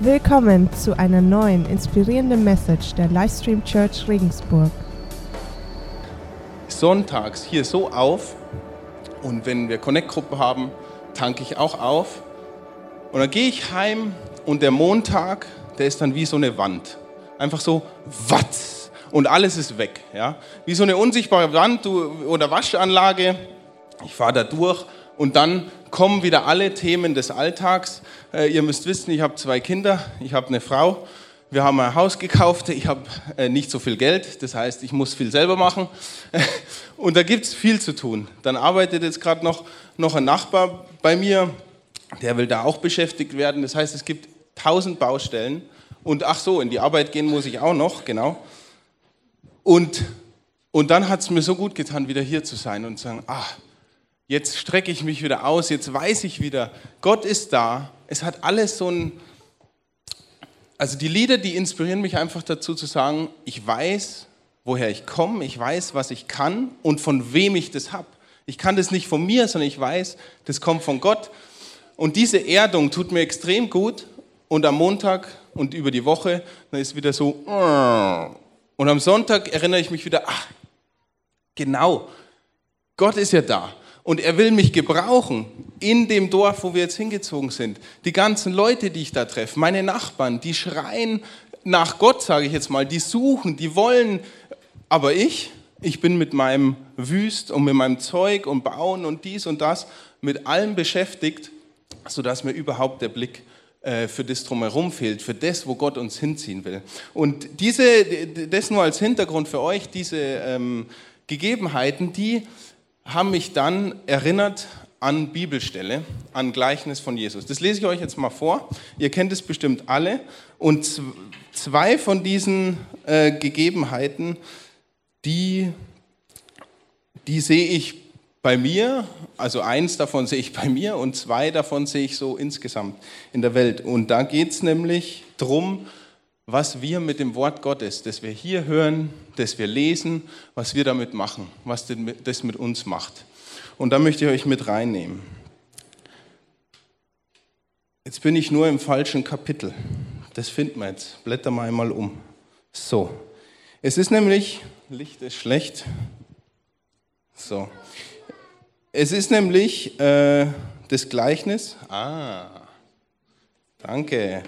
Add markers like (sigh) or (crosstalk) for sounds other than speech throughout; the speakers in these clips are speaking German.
Willkommen zu einer neuen inspirierenden Message der Livestream Church Regensburg. Sonntags hier so auf und wenn wir Connect-Gruppen haben, tanke ich auch auf und dann gehe ich heim und der Montag, der ist dann wie so eine Wand. Einfach so, watz und alles ist weg. Ja? Wie so eine unsichtbare Wand oder Waschanlage. Ich fahre da durch und dann kommen wieder alle Themen des Alltags. Äh, ihr müsst wissen, ich habe zwei Kinder, ich habe eine Frau, wir haben ein Haus gekauft, ich habe äh, nicht so viel Geld, das heißt, ich muss viel selber machen. (laughs) Und da gibt es viel zu tun. Dann arbeitet jetzt gerade noch, noch ein Nachbar bei mir, der will da auch beschäftigt werden. Das heißt, es gibt tausend Baustellen. Und ach so, in die Arbeit gehen muss ich auch noch, genau. Und, und dann hat es mir so gut getan, wieder hier zu sein und zu sagen, ah, Jetzt strecke ich mich wieder aus, jetzt weiß ich wieder, Gott ist da. Es hat alles so ein, also die Lieder, die inspirieren mich einfach dazu zu sagen, ich weiß, woher ich komme, ich weiß, was ich kann und von wem ich das habe. Ich kann das nicht von mir, sondern ich weiß, das kommt von Gott. Und diese Erdung tut mir extrem gut. Und am Montag und über die Woche, dann ist wieder so. Und am Sonntag erinnere ich mich wieder, ach, genau, Gott ist ja da. Und er will mich gebrauchen in dem Dorf, wo wir jetzt hingezogen sind. Die ganzen Leute, die ich da treffe, meine Nachbarn, die schreien nach Gott, sage ich jetzt mal, die suchen, die wollen. Aber ich, ich bin mit meinem Wüst und mit meinem Zeug und Bauen und dies und das, mit allem beschäftigt, sodass mir überhaupt der Blick äh, für das drumherum fehlt, für das, wo Gott uns hinziehen will. Und diese, das nur als Hintergrund für euch, diese ähm, Gegebenheiten, die haben mich dann erinnert an Bibelstelle, an Gleichnis von Jesus. Das lese ich euch jetzt mal vor. Ihr kennt es bestimmt alle. Und zwei von diesen äh, Gegebenheiten, die, die sehe ich bei mir, also eins davon sehe ich bei mir und zwei davon sehe ich so insgesamt in der Welt. Und da geht es nämlich darum, was wir mit dem Wort Gottes, das wir hier hören, das wir lesen, was wir damit machen, was das mit uns macht. Und da möchte ich euch mit reinnehmen. Jetzt bin ich nur im falschen Kapitel. Das finden wir jetzt. Blätter mal einmal um. So. Es ist nämlich, Licht ist schlecht. So. Es ist nämlich äh, das Gleichnis. Ah. Danke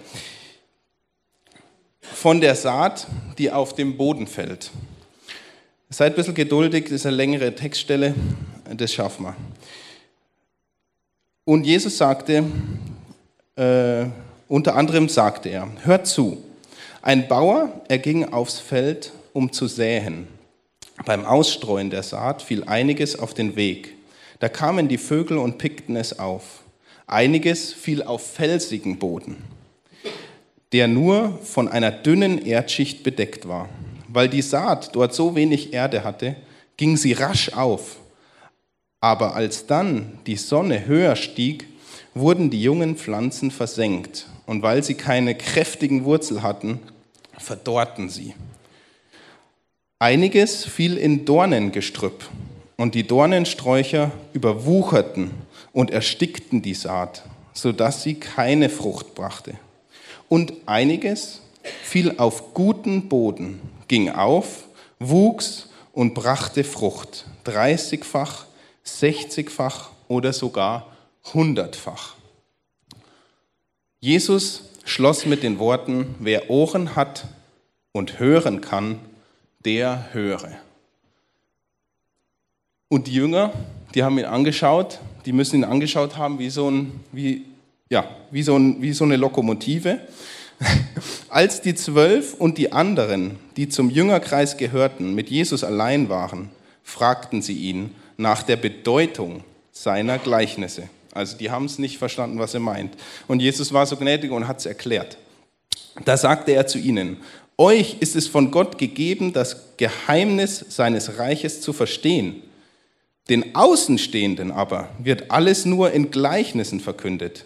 von der Saat, die auf dem Boden fällt. Seid ein bisschen geduldig, das ist eine längere Textstelle, das schaffen wir. Und Jesus sagte, äh, unter anderem sagte er, hört zu, ein Bauer, er ging aufs Feld, um zu säen. Beim Ausstreuen der Saat fiel einiges auf den Weg. Da kamen die Vögel und pickten es auf. Einiges fiel auf felsigen Boden der nur von einer dünnen Erdschicht bedeckt war. Weil die Saat dort so wenig Erde hatte, ging sie rasch auf. Aber als dann die Sonne höher stieg, wurden die jungen Pflanzen versenkt. Und weil sie keine kräftigen Wurzel hatten, verdorrten sie. Einiges fiel in Dornengestrüpp, und die Dornensträucher überwucherten und erstickten die Saat, sodass sie keine Frucht brachte. Und einiges fiel auf guten Boden, ging auf, wuchs und brachte Frucht, dreißigfach, sechzigfach oder sogar hundertfach. Jesus schloss mit den Worten, wer Ohren hat und hören kann, der höre. Und die Jünger, die haben ihn angeschaut, die müssen ihn angeschaut haben wie so ein, wie ja, wie so, ein, wie so eine Lokomotive. (laughs) Als die Zwölf und die anderen, die zum Jüngerkreis gehörten, mit Jesus allein waren, fragten sie ihn nach der Bedeutung seiner Gleichnisse. Also die haben es nicht verstanden, was er meint. Und Jesus war so gnädig und hat es erklärt. Da sagte er zu ihnen, euch ist es von Gott gegeben, das Geheimnis seines Reiches zu verstehen. Den Außenstehenden aber wird alles nur in Gleichnissen verkündet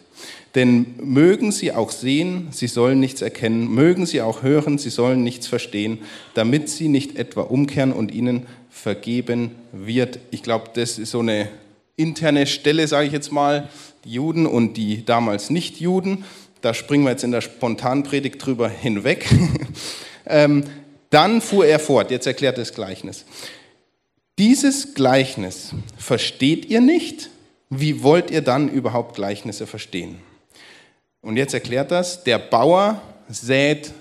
denn mögen sie auch sehen, sie sollen nichts erkennen, mögen sie auch hören, sie sollen nichts verstehen, damit sie nicht etwa umkehren und ihnen vergeben wird. Ich glaube, das ist so eine interne Stelle, sage ich jetzt mal, die Juden und die damals Nicht-Juden. Da springen wir jetzt in der Spontanpredigt drüber hinweg. (laughs) ähm, dann fuhr er fort, jetzt erklärt das Gleichnis. Dieses Gleichnis versteht ihr nicht? Wie wollt ihr dann überhaupt Gleichnisse verstehen? Und jetzt erklärt das, der Bauer sät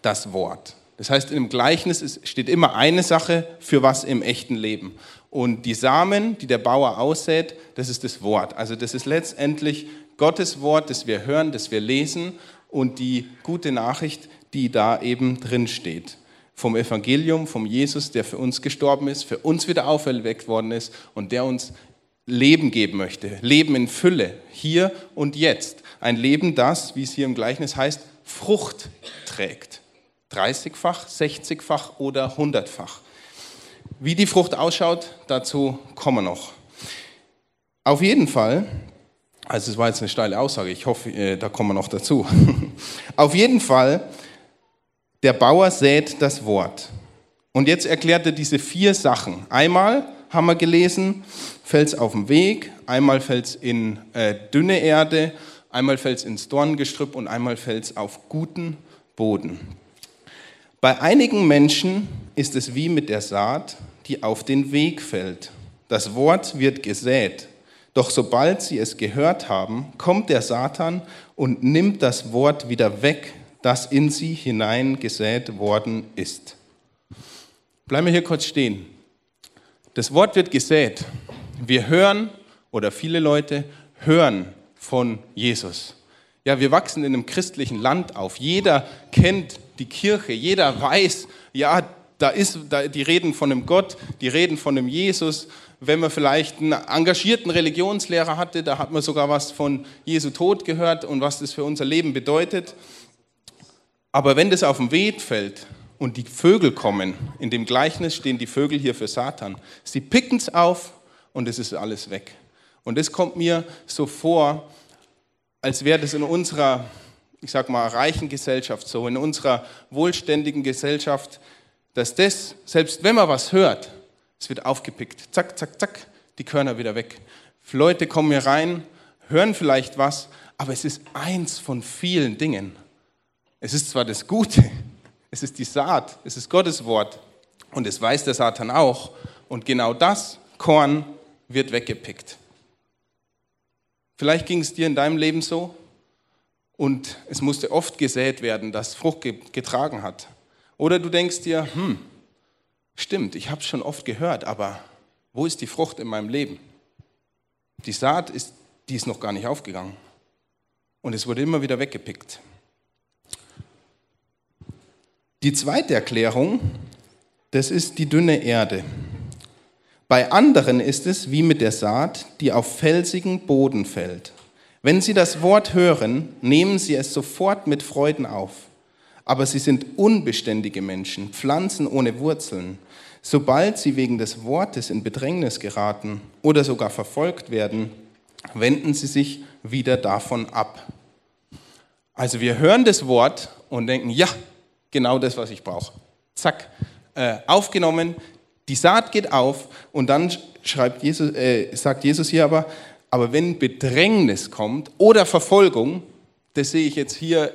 das Wort. Das heißt, im Gleichnis steht immer eine Sache für was im echten Leben. Und die Samen, die der Bauer aussät, das ist das Wort. Also das ist letztendlich Gottes Wort, das wir hören, das wir lesen und die gute Nachricht, die da eben drin steht. Vom Evangelium, vom Jesus, der für uns gestorben ist, für uns wieder auferweckt worden ist und der uns Leben geben möchte. Leben in Fülle, hier und jetzt. Ein Leben, das, wie es hier im Gleichnis heißt, Frucht trägt. 30-fach, 60-fach oder 100-fach. Wie die Frucht ausschaut, dazu kommen wir noch. Auf jeden Fall, also es war jetzt eine steile Aussage, ich hoffe, äh, da kommen wir noch dazu. (laughs) Auf jeden Fall, der Bauer sät das Wort. Und jetzt erklärt er diese vier Sachen. Einmal haben wir gelesen, fällt es auf dem Weg, einmal fällt es in äh, dünne Erde, einmal fällt es ins Dorngestrüpp und einmal fällt es auf guten Boden. Bei einigen Menschen ist es wie mit der Saat, die auf den Weg fällt. Das Wort wird gesät, doch sobald sie es gehört haben, kommt der Satan und nimmt das Wort wieder weg, das in sie hineingesät worden ist. Bleiben wir hier kurz stehen. Das Wort wird gesät. Wir hören, oder viele Leute hören von Jesus. Ja, wir wachsen in einem christlichen Land auf. Jeder kennt die Kirche. Jeder weiß, ja, da ist, da, die reden von einem Gott, die reden von einem Jesus. Wenn man vielleicht einen engagierten Religionslehrer hatte, da hat man sogar was von Jesu Tod gehört und was das für unser Leben bedeutet. Aber wenn das auf den Weg fällt und die Vögel kommen, in dem Gleichnis stehen die Vögel hier für Satan, sie picken es auf und es ist alles weg. Und es kommt mir so vor, als wäre das in unserer ich sag mal, reichen Gesellschaft so, in unserer wohlständigen Gesellschaft, dass das, selbst wenn man was hört, es wird aufgepickt. Zack, zack, zack, die Körner wieder weg. Leute kommen hier rein, hören vielleicht was, aber es ist eins von vielen Dingen. Es ist zwar das Gute, (laughs) es ist die Saat, es ist Gottes Wort und es weiß der Satan auch. Und genau das Korn wird weggepickt. Vielleicht ging es dir in deinem Leben so, und es musste oft gesät werden, dass Frucht getragen hat. Oder du denkst dir, hm, stimmt, ich habe es schon oft gehört, aber wo ist die Frucht in meinem Leben? Die Saat ist, die ist noch gar nicht aufgegangen. Und es wurde immer wieder weggepickt. Die zweite Erklärung, das ist die dünne Erde. Bei anderen ist es wie mit der Saat, die auf felsigen Boden fällt. Wenn Sie das Wort hören, nehmen Sie es sofort mit Freuden auf. Aber Sie sind unbeständige Menschen, Pflanzen ohne Wurzeln. Sobald Sie wegen des Wortes in Bedrängnis geraten oder sogar verfolgt werden, wenden Sie sich wieder davon ab. Also wir hören das Wort und denken, ja, genau das, was ich brauche. Zack, äh, aufgenommen, die Saat geht auf und dann schreibt Jesus, äh, sagt Jesus hier aber, aber wenn Bedrängnis kommt oder Verfolgung, das sehe ich jetzt hier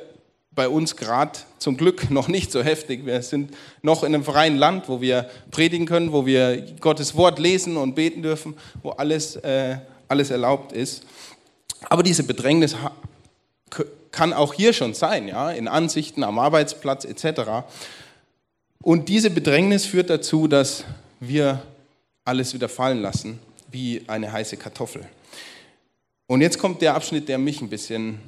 bei uns gerade zum Glück (laughs) noch nicht so heftig. Wir sind noch in einem freien Land, wo wir predigen können, wo wir Gottes Wort lesen und beten dürfen, wo alles, äh, alles erlaubt ist. Aber diese Bedrängnis kann auch hier schon sein, ja, in Ansichten am Arbeitsplatz etc. Und diese Bedrängnis führt dazu, dass wir alles wieder fallen lassen, wie eine heiße Kartoffel. Und jetzt kommt der Abschnitt, der mich ein bisschen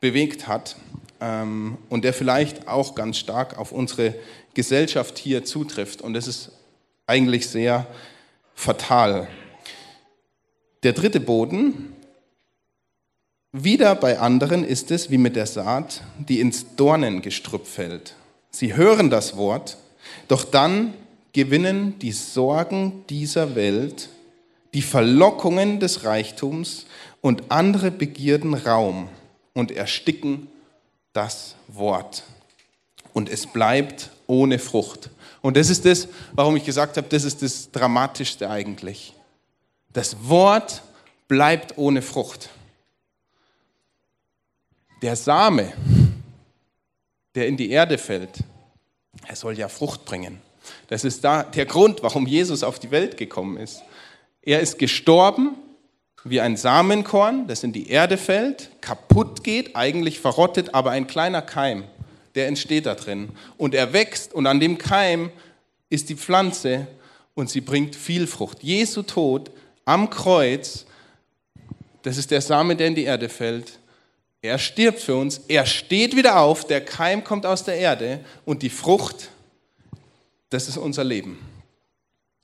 bewegt hat ähm, und der vielleicht auch ganz stark auf unsere Gesellschaft hier zutrifft. Und das ist eigentlich sehr fatal. Der dritte Boden, wieder bei anderen ist es wie mit der Saat, die ins Dornengestrüpp fällt. Sie hören das Wort, doch dann gewinnen die Sorgen dieser Welt, die Verlockungen des Reichtums und andere Begierden Raum und ersticken das Wort. Und es bleibt ohne Frucht. Und das ist das, warum ich gesagt habe, das ist das Dramatischste eigentlich. Das Wort bleibt ohne Frucht. Der Same, der in die Erde fällt, er soll ja Frucht bringen. Das ist da der Grund, warum Jesus auf die Welt gekommen ist. Er ist gestorben wie ein Samenkorn, das in die Erde fällt, kaputt geht, eigentlich verrottet, aber ein kleiner Keim, der entsteht da drin. Und er wächst und an dem Keim ist die Pflanze und sie bringt viel Frucht. Jesu Tod am Kreuz, das ist der Same, der in die Erde fällt. Er stirbt für uns, er steht wieder auf, der Keim kommt aus der Erde und die Frucht, das ist unser Leben.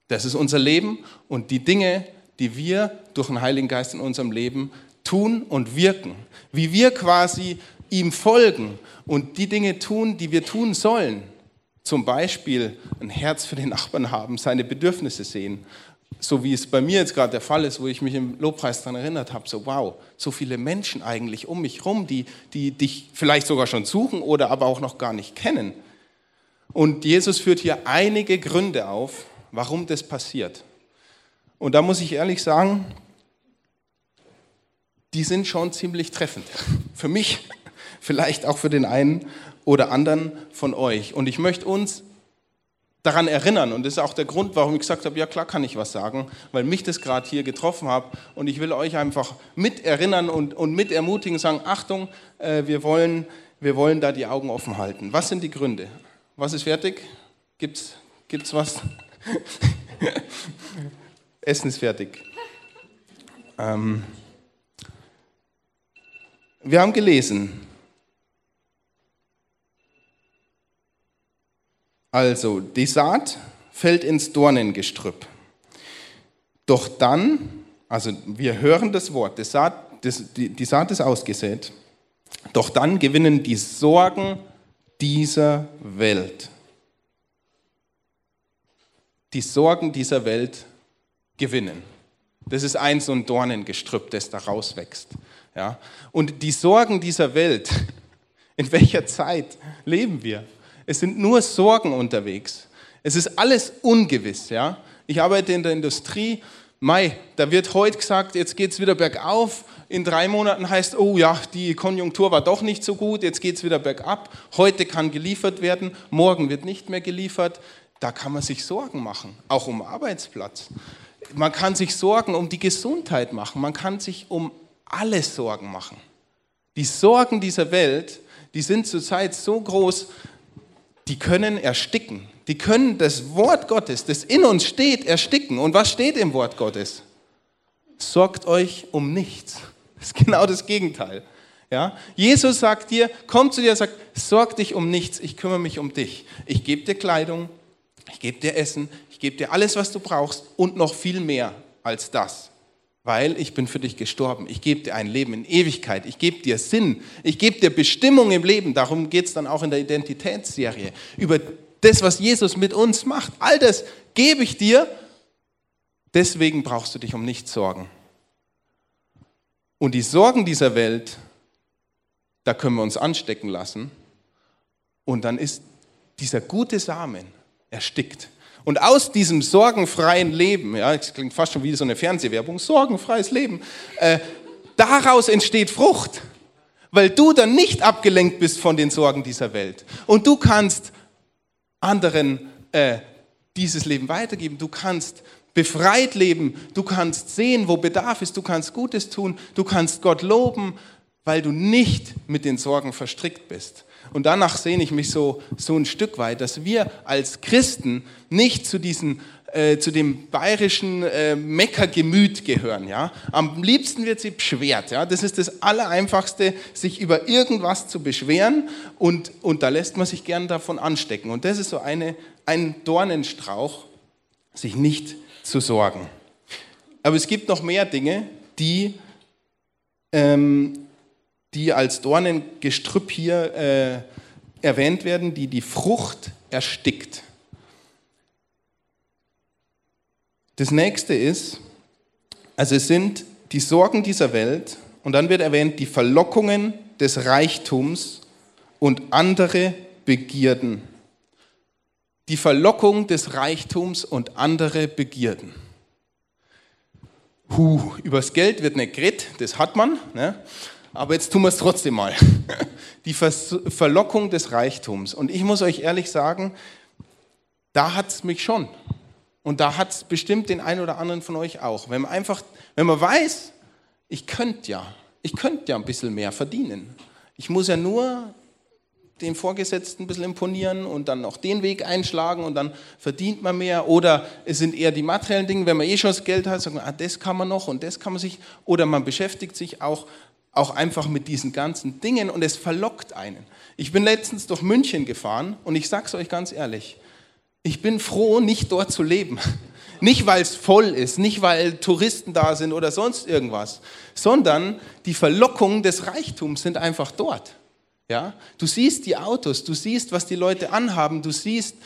Das ist unser Leben und die Dinge, die wir durch den Heiligen Geist in unserem Leben tun und wirken. Wie wir quasi ihm folgen und die Dinge tun, die wir tun sollen. Zum Beispiel ein Herz für den Nachbarn haben, seine Bedürfnisse sehen. So wie es bei mir jetzt gerade der Fall ist, wo ich mich im Lobpreis daran erinnert habe, so wow, so viele Menschen eigentlich um mich herum, die, die dich vielleicht sogar schon suchen oder aber auch noch gar nicht kennen. Und Jesus führt hier einige Gründe auf, warum das passiert. Und da muss ich ehrlich sagen, die sind schon ziemlich treffend. (laughs) Für mich, (laughs) vielleicht auch für den einen oder anderen von euch. Und ich möchte uns daran erinnern, und das ist auch der Grund, warum ich gesagt habe, ja klar kann ich was sagen, weil mich das gerade hier getroffen hat. Und ich will euch einfach mit erinnern und, und mit ermutigen, sagen, Achtung, äh, wir, wollen, wir wollen da die Augen offen halten. Was sind die Gründe? Was ist fertig? Gibt's, gibt's was? (laughs) Essen ist fertig. Ähm, wir haben gelesen, also die Saat fällt ins Dornengestrüpp. Doch dann, also wir hören das Wort, die Saat, die, die Saat ist ausgesät, doch dann gewinnen die Sorgen dieser Welt. Die Sorgen dieser Welt gewinnen. Das ist ein so ein Dornengestrüpp, das da rauswächst. Ja? Und die Sorgen dieser Welt, (laughs) in welcher Zeit leben wir? Es sind nur Sorgen unterwegs. Es ist alles ungewiss. Ja? Ich arbeite in der Industrie. Mai, da wird heute gesagt, jetzt geht es wieder bergauf. In drei Monaten heißt, oh ja, die Konjunktur war doch nicht so gut, jetzt geht es wieder bergab. Heute kann geliefert werden, morgen wird nicht mehr geliefert. Da kann man sich Sorgen machen, auch um Arbeitsplatz man kann sich Sorgen um die Gesundheit machen, man kann sich um alles Sorgen machen. Die Sorgen dieser Welt, die sind zurzeit so groß, die können ersticken. Die können das Wort Gottes, das in uns steht, ersticken. Und was steht im Wort Gottes? Sorgt euch um nichts. Das ist genau das Gegenteil. Ja? Jesus sagt dir, kommt zu dir und sagt, sorg dich um nichts, ich kümmere mich um dich. Ich gebe dir Kleidung, ich gebe dir Essen, ich gebe dir alles, was du brauchst und noch viel mehr als das, weil ich bin für dich gestorben. Ich gebe dir ein Leben in Ewigkeit. Ich gebe dir Sinn. Ich gebe dir Bestimmung im Leben. Darum geht es dann auch in der Identitätsserie. Über das, was Jesus mit uns macht. All das gebe ich dir. Deswegen brauchst du dich um nichts sorgen. Und die Sorgen dieser Welt, da können wir uns anstecken lassen. Und dann ist dieser gute Samen erstickt. Und aus diesem sorgenfreien Leben, ja, das klingt fast schon wie so eine Fernsehwerbung, sorgenfreies Leben, äh, daraus entsteht Frucht, weil du dann nicht abgelenkt bist von den Sorgen dieser Welt. Und du kannst anderen äh, dieses Leben weitergeben, du kannst befreit leben, du kannst sehen, wo Bedarf ist, du kannst Gutes tun, du kannst Gott loben, weil du nicht mit den Sorgen verstrickt bist. Und danach sehne ich mich so, so ein Stück weit, dass wir als Christen nicht zu diesen äh, zu dem bayerischen äh, Meckergemüt gehören. Ja? Am liebsten wird sie beschwert. Ja? Das ist das Allereinfachste, sich über irgendwas zu beschweren und, und da lässt man sich gern davon anstecken. Und das ist so eine, ein Dornenstrauch, sich nicht zu sorgen. Aber es gibt noch mehr Dinge, die ähm, die als Dornengestrüpp hier äh, erwähnt werden, die die Frucht erstickt. Das nächste ist, also es sind die Sorgen dieser Welt und dann wird erwähnt die Verlockungen des Reichtums und andere Begierden. Die Verlockung des Reichtums und andere Begierden. Huh, übers Geld wird nicht geredet, das hat man, ne? Aber jetzt tun wir es trotzdem mal. (laughs) Die Verlockung des Reichtums. Und ich muss euch ehrlich sagen, da hat es mich schon. Und da hat es bestimmt den einen oder anderen von euch auch. Wenn man einfach, wenn man weiß, ich könnte ja, ich könnte ja ein bisschen mehr verdienen. Ich muss ja nur dem Vorgesetzten ein bisschen imponieren und dann auch den Weg einschlagen und dann verdient man mehr. Oder es sind eher die materiellen Dinge, wenn man eh schon das Geld hat, sagt man, ah, das kann man noch und das kann man sich. Oder man beschäftigt sich auch, auch einfach mit diesen ganzen Dingen und es verlockt einen. Ich bin letztens durch München gefahren und ich sage es euch ganz ehrlich, ich bin froh, nicht dort zu leben. (laughs) Nicht, weil es voll ist, nicht, weil Touristen da sind oder sonst irgendwas, sondern die Verlockungen des Reichtums sind einfach dort. Ja? Du siehst die Autos, du siehst, was die Leute anhaben, du siehst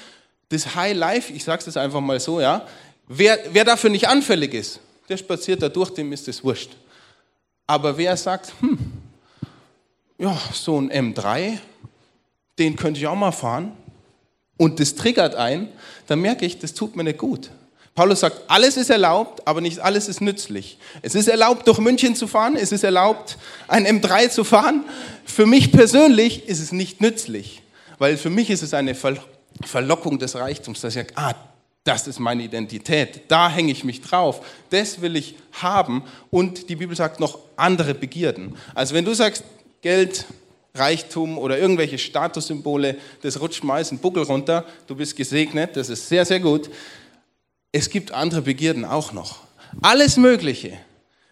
das High Life, ich sage es einfach mal so, ja. Wer, wer dafür nicht anfällig ist, der spaziert da durch, dem ist es wurscht. Aber wer sagt, hm, ja, so ein M3, den könnte ich auch mal fahren, und das triggert ein, dann merke ich, das tut mir nicht gut. Paulus sagt, alles ist erlaubt, aber nicht alles ist nützlich. Es ist erlaubt, durch München zu fahren, es ist erlaubt, ein M3 zu fahren. Für mich persönlich ist es nicht nützlich, weil für mich ist es eine Verlockung des Reichtums, dass ich sage, ah, das ist meine Identität, da hänge ich mich drauf, das will ich haben und die Bibel sagt noch andere Begierden. Also wenn du sagst, Geld, Reichtum oder irgendwelche Statussymbole, das rutscht meist einen Buckel runter, du bist gesegnet, das ist sehr, sehr gut es gibt andere Begierden auch noch. Alles Mögliche,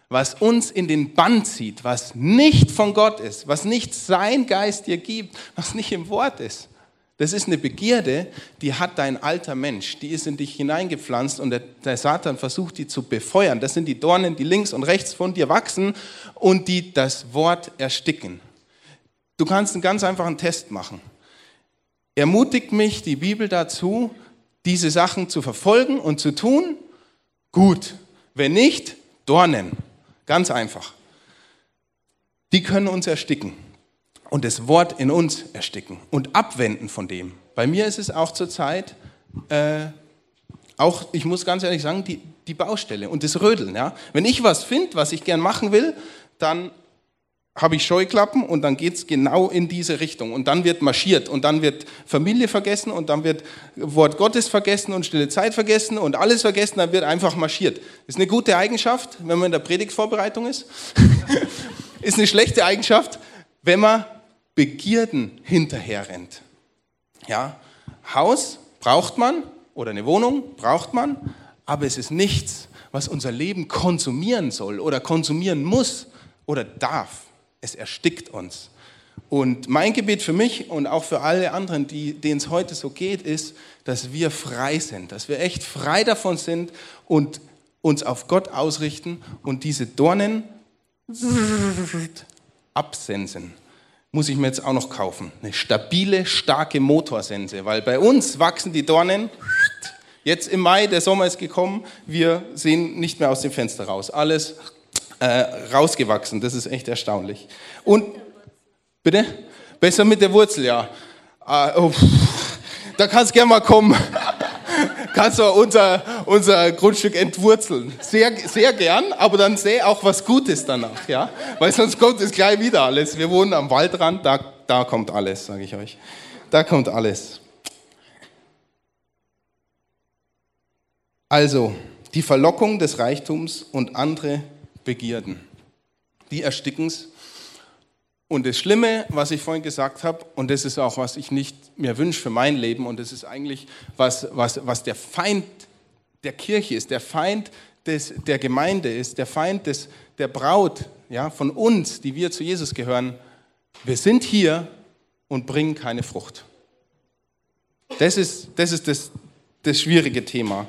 was uns in den Bann zieht, was nicht von Gott ist, was nicht sein Geist dir gibt, was nicht im Wort ist. Das ist eine Begierde, die hat dein alter Mensch, die ist in dich hineingepflanzt und der, der, Satan versucht, die zu befeuern. Das sind die Dornen, die links und rechts von dir wachsen und die das Wort ersticken. Du kannst einen ganz einfachen Test machen. Ermutigt mich die Bibel dazu, diese Sachen zu verfolgen und zu tun? Gut. Wenn nicht, Dornen. Ganz einfach. Die können uns ersticken und das Wort in uns ersticken und abwenden von dem. Bei mir ist es auch zurzeit, äh, auch, ich muss ganz ehrlich sagen, die, die Baustelle und das Rödeln. Ja? Wenn ich was finde, was ich gern machen will, dann habe ich Scheuklappen und dann geht es genau in diese Richtung. Und dann wird marschiert und dann wird Familie vergessen und dann wird Wort Gottes vergessen und stille Zeit vergessen und alles vergessen, dann wird einfach marschiert. Ist eine gute Eigenschaft, wenn man in der Predigtvorbereitung ist. (laughs) ist eine schlechte Eigenschaft, wenn man Begierden hinterher rennt. Ja, Haus braucht man oder eine Wohnung braucht man, aber es ist nichts, was unser Leben konsumieren soll oder konsumieren muss oder darf es erstickt uns. Und mein Gebet für mich und auch für alle anderen, denen es heute so geht, ist, dass wir frei sind, dass wir echt frei davon sind und uns auf Gott ausrichten und diese Dornen (laughs) absensen. Muss ich mir jetzt auch noch kaufen. Eine stabile, starke Motorsense, weil bei uns wachsen die Dornen. Jetzt im Mai, der Sommer ist gekommen, wir sehen nicht mehr aus dem Fenster raus. Alles äh, rausgewachsen. Das ist echt erstaunlich. Und, bitte? Besser mit der Wurzel, ja. Äh, oh, da kannst gerne mal kommen. Kannst du unser, unser Grundstück entwurzeln. Sehr, sehr gern, aber dann sehe auch was Gutes danach, ja. Weil sonst kommt es gleich wieder alles. Wir wohnen am Waldrand, da, da kommt alles, sage ich euch. Da kommt alles. Also, die Verlockung des Reichtums und andere Begierden. Die ersticken es. Und das Schlimme, was ich vorhin gesagt habe, und das ist auch, was ich nicht mir wünsche für mein Leben, und das ist eigentlich, was, was, was der Feind der Kirche ist, der Feind des, der Gemeinde ist, der Feind des, der Braut, ja, von uns, die wir zu Jesus gehören. Wir sind hier und bringen keine Frucht. Das ist das, ist das, das schwierige Thema.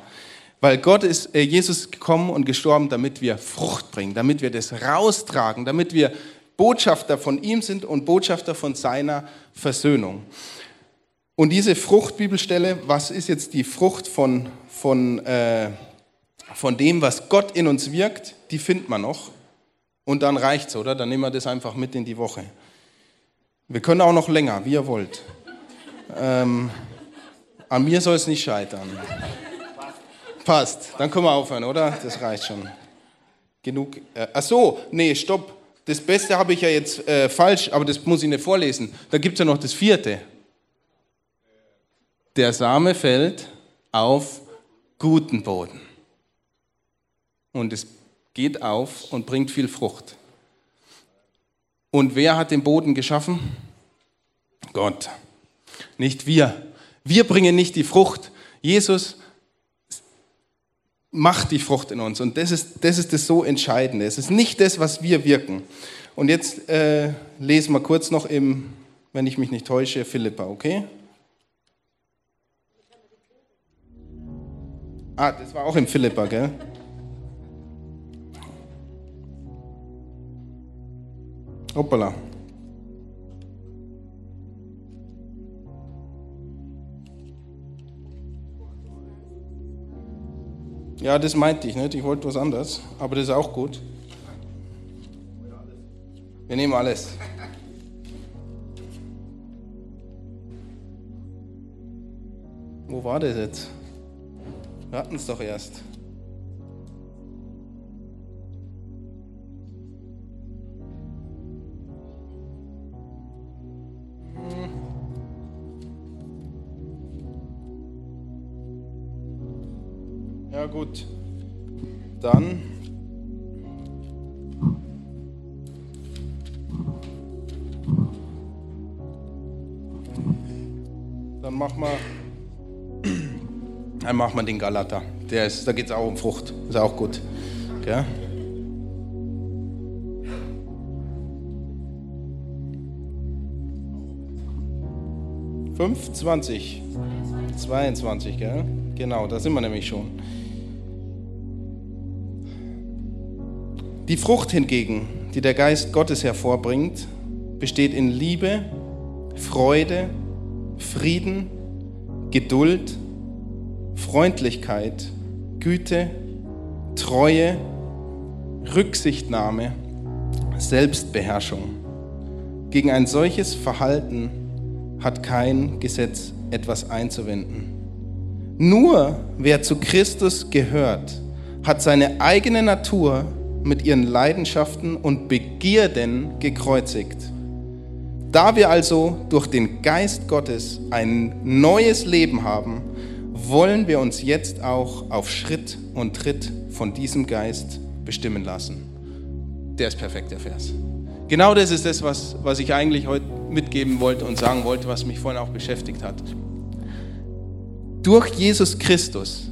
Weil Gott ist, äh, Jesus gekommen und gestorben, damit wir Frucht bringen, damit wir das raustragen, damit wir Botschafter von ihm sind und Botschafter von seiner Versöhnung. Und diese Fruchtbibelstelle, was ist jetzt die Frucht von, von, äh, von dem, was Gott in uns wirkt, die findet man noch. Und dann reicht's, oder? Dann nehmen wir das einfach mit in die Woche. Wir können auch noch länger, wie ihr wollt. Ähm, an mir soll es nicht scheitern. Passt. Dann können wir aufhören, oder? Das reicht schon. genug. Äh, ach so, nee, stopp. Das Beste habe ich ja jetzt äh, falsch, aber das muss ich nicht vorlesen. Da gibt es ja noch das vierte. Der Same fällt auf guten Boden. Und es geht auf und bringt viel Frucht. Und wer hat den Boden geschaffen? Gott. Nicht wir. Wir bringen nicht die Frucht. Jesus macht die Frucht in uns. Und das ist das, ist das so Entscheidende. Es ist nicht das, was wir wirken. Und jetzt äh, lesen wir kurz noch im, wenn ich mich nicht täusche, Philippa, okay? Ah, das war auch im Philippa, gell? Hoppala. Ja, das meinte ich nicht. Ich wollte was anderes, aber das ist auch gut. Wir nehmen alles. Wo war das jetzt? Wir hatten es doch erst. Gut. Dann dann machen wir dann machen wir den Galata. Der ist, da geht es auch um Frucht. Ist auch gut. Okay? Fünf, zwanzig. 22, gell? Genau, da sind wir nämlich schon. Die Frucht hingegen, die der Geist Gottes hervorbringt, besteht in Liebe, Freude, Frieden, Geduld, Freundlichkeit, Güte, Treue, Rücksichtnahme, Selbstbeherrschung. Gegen ein solches Verhalten hat kein Gesetz etwas einzuwenden. Nur wer zu Christus gehört, hat seine eigene Natur mit ihren Leidenschaften und Begierden gekreuzigt. Da wir also durch den Geist Gottes ein neues Leben haben, wollen wir uns jetzt auch auf Schritt und Tritt von diesem Geist bestimmen lassen. Der ist perfekt, der Vers. Genau das ist das, was, was ich eigentlich heute mitgeben wollte und sagen wollte, was mich vorhin auch beschäftigt hat. Durch Jesus Christus,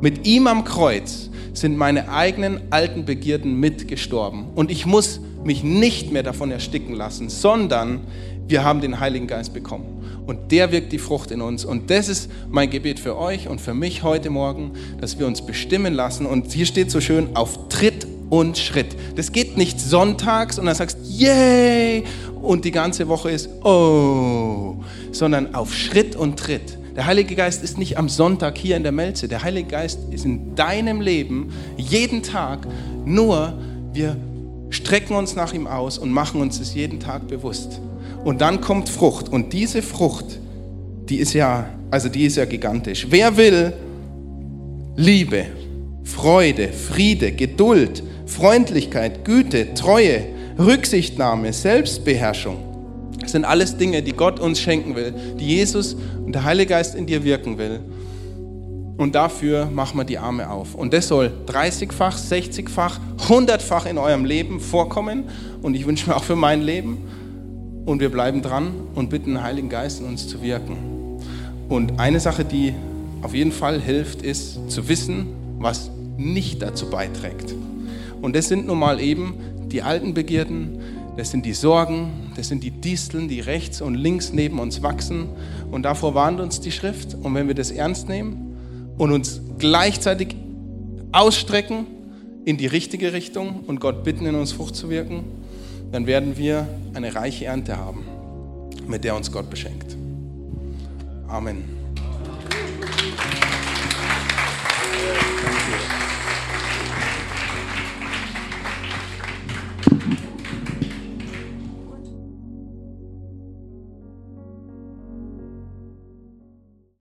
mit ihm am Kreuz, sind meine eigenen alten Begierden mitgestorben. Und ich muss mich nicht mehr davon ersticken lassen, sondern wir haben den Heiligen Geist bekommen. Und der wirkt die Frucht in uns. Und das ist mein Gebet für euch und für mich heute Morgen, dass wir uns bestimmen lassen. Und hier steht so schön, auf Tritt und Schritt. Das geht nicht sonntags und dann sagst, yay, und die ganze Woche ist, oh, sondern auf Schritt und Tritt. Der Heilige Geist ist nicht am Sonntag hier in der Melze. Der Heilige Geist ist in deinem Leben jeden Tag. Nur wir strecken uns nach ihm aus und machen uns es jeden Tag bewusst. Und dann kommt Frucht. Und diese Frucht, die ist ja, also die ist ja gigantisch. Wer will Liebe, Freude, Friede, Geduld, Freundlichkeit, Güte, Treue, Rücksichtnahme, Selbstbeherrschung, das sind alles Dinge, die Gott uns schenken will, die Jesus und der Heilige Geist in dir wirken will. Und dafür machen wir die Arme auf. Und das soll 30-fach, 60-fach, 100-fach in eurem Leben vorkommen. Und ich wünsche mir auch für mein Leben. Und wir bleiben dran und bitten den Heiligen Geist in uns zu wirken. Und eine Sache, die auf jeden Fall hilft, ist zu wissen, was nicht dazu beiträgt. Und das sind nun mal eben die alten Begierden, das sind die Sorgen, das sind die Disteln, die rechts und links neben uns wachsen. Und davor warnt uns die Schrift. Und wenn wir das ernst nehmen und uns gleichzeitig ausstrecken in die richtige Richtung und Gott bitten, in uns Frucht zu wirken, dann werden wir eine reiche Ernte haben, mit der uns Gott beschenkt. Amen.